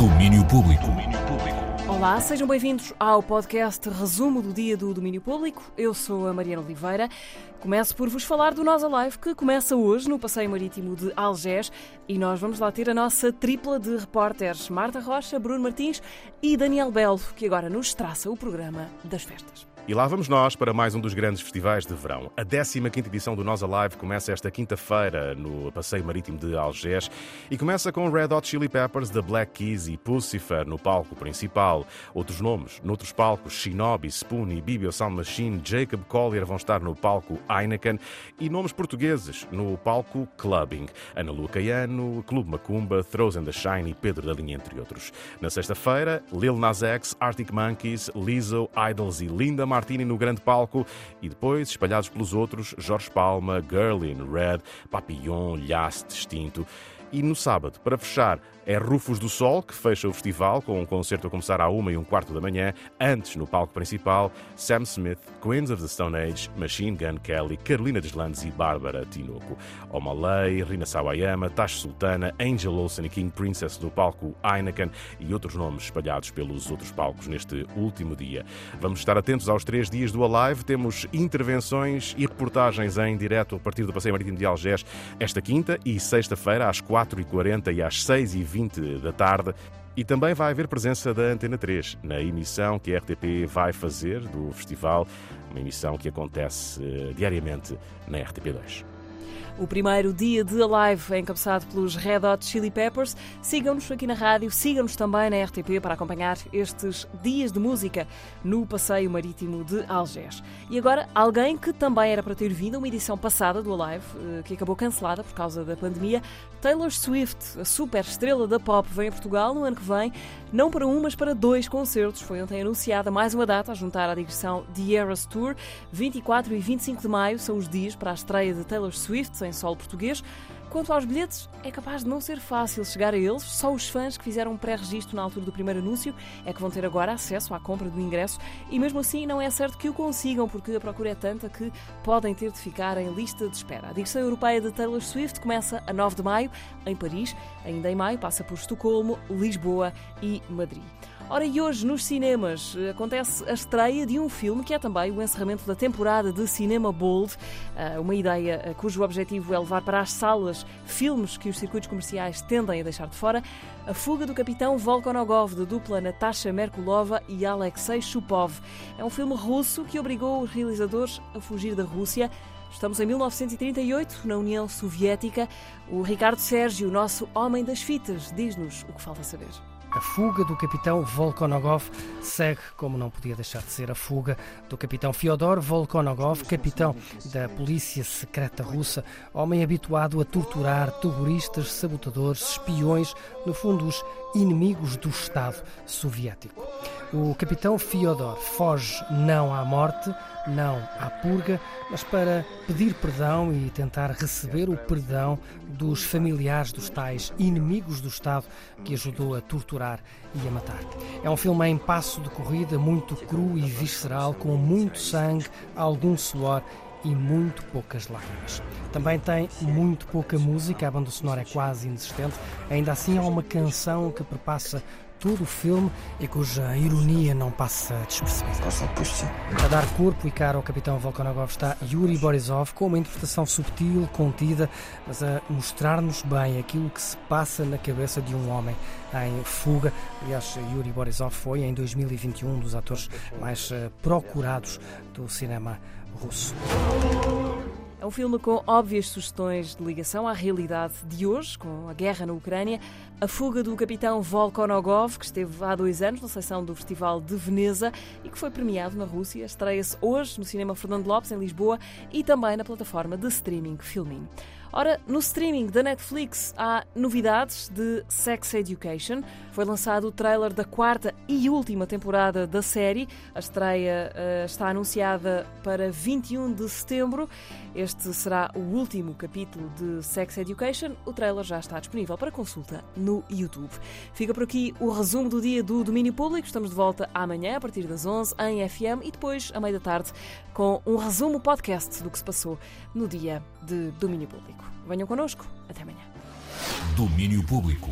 Domínio Público. Olá, sejam bem-vindos ao podcast Resumo do Dia do Domínio Público. Eu sou a Mariana Oliveira. Começo por vos falar do Nós Alive, que começa hoje no Passeio Marítimo de Algés e nós vamos lá ter a nossa tripla de repórteres Marta Rocha, Bruno Martins e Daniel Belo, que agora nos traça o programa das festas. E lá vamos nós para mais um dos grandes festivais de verão. A 15ª edição do Nós Alive começa esta quinta-feira no Passeio Marítimo de Algés e começa com Red Hot Chili Peppers, The Black Keys e Pucifer no palco principal. Outros nomes, noutros palcos, Shinobi, Spoon e Bibio Sound Machine, Jacob Collier vão estar no palco Heineken e nomes portugueses no palco Clubbing. Ana Lu Caiano, Clube Macumba, Throws and the Shine e Pedro da Linha, entre outros. Na sexta-feira, Lil Nas X, Arctic Monkeys, Lizzo, Idols e Linda Mar Martini no grande palco e depois, espalhados pelos outros, Jorge Palma, Girlin, Red, Papillon, Lhaste, Distinto. E no sábado, para fechar, é Rufos do Sol, que fecha o festival, com um concerto a começar à uma e um quarto da manhã. Antes, no palco principal, Sam Smith, Queens of the Stone Age, Machine Gun Kelly, Carolina Deslandes e Bárbara Tinoco. Omalei, Rina Sawayama, Tash Sultana, Angel Olsen e King Princess no palco Heineken e outros nomes espalhados pelos outros palcos neste último dia. Vamos estar atentos aos três dias do Alive. Temos intervenções e reportagens em direto a partir do Passeio Marítimo de Algés esta quinta e sexta-feira às 4h40 e às 6h20 20 da tarde. E também vai haver presença da Antena 3 na emissão que a RTP vai fazer do festival, uma emissão que acontece uh, diariamente na RTP2. O primeiro dia de Alive encabeçado pelos Red Hot Chili Peppers. Sigam-nos aqui na rádio, sigam-nos também na RTP para acompanhar estes dias de música no Passeio Marítimo de Algés. E agora, alguém que também era para ter vindo uma edição passada do Alive, eh, que acabou cancelada por causa da pandemia, Taylor Swift, a super estrela da pop, vem a Portugal no ano que vem, não para um, mas para dois concertos. Foi ontem anunciada mais uma data a juntar à digressão The Eras Tour. 24 e 25 de maio são os dias para a estreia de Taylor Swift em solo português. Quanto aos bilhetes, é capaz de não ser fácil chegar a eles. Só os fãs que fizeram pré-registro na altura do primeiro anúncio é que vão ter agora acesso à compra do ingresso e mesmo assim não é certo que o consigam porque a procura é tanta que podem ter de ficar em lista de espera. A digressão europeia de Taylor Swift começa a 9 de maio em Paris, ainda em maio passa por Estocolmo, Lisboa e Madrid. Ora, e hoje nos cinemas eh, acontece a estreia de um filme que é também o encerramento da temporada de Cinema Bold, eh, uma ideia eh, cujo objetivo é levar para as salas filmes que os circuitos comerciais tendem a deixar de fora. A fuga do capitão Volkonogov, da dupla Natasha Merkulova e Alexei Shupov. É um filme russo que obrigou os realizadores a fugir da Rússia. Estamos em 1938, na União Soviética. O Ricardo Sérgio, nosso homem das fitas, diz-nos o que falta saber. A fuga do capitão Volkonogov segue, como não podia deixar de ser, a fuga do capitão Fyodor Volkonogov, capitão da polícia secreta russa, homem habituado a torturar terroristas, sabotadores, espiões, no fundo, os inimigos do Estado soviético. O capitão Fyodor foge não à morte, não à purga, mas para pedir perdão e tentar receber o perdão dos familiares dos tais inimigos do Estado que ajudou a torturar e a matar. É um filme em passo de corrida muito cru e visceral, com muito sangue, algum suor e muito poucas lágrimas. Também tem muito pouca música, a banda sonora é quase inexistente, ainda assim há uma canção que perpassa todo o filme e cuja ironia não passa despercebida. A dar corpo e cara ao capitão Volkanogov está Yuri Borisov com uma interpretação subtil, contida, mas a mostrar-nos bem aquilo que se passa na cabeça de um homem em fuga. Aliás, Yuri Borisov foi em 2021 um dos atores mais eh, procurados do cinema russo. É um filme com óbvias sugestões de ligação à realidade de hoje, com a guerra na Ucrânia, a fuga do capitão Volkonogov, que esteve há dois anos na sessão do Festival de Veneza e que foi premiado na Rússia, estreia-se hoje no Cinema Fernando Lopes, em Lisboa, e também na plataforma de streaming Filmin. Ora, no streaming da Netflix há novidades de Sex Education. Foi lançado o trailer da quarta e última temporada da série. A estreia uh, está anunciada para 21 de setembro. Este será o último capítulo de Sex Education. O trailer já está disponível para consulta no YouTube. Fica por aqui o resumo do dia do domínio público. Estamos de volta amanhã, a partir das 11 em FM e depois, à meia da tarde, com um resumo podcast do que se passou no dia de domínio público. Venham connosco. Até amanhã. Domínio Público.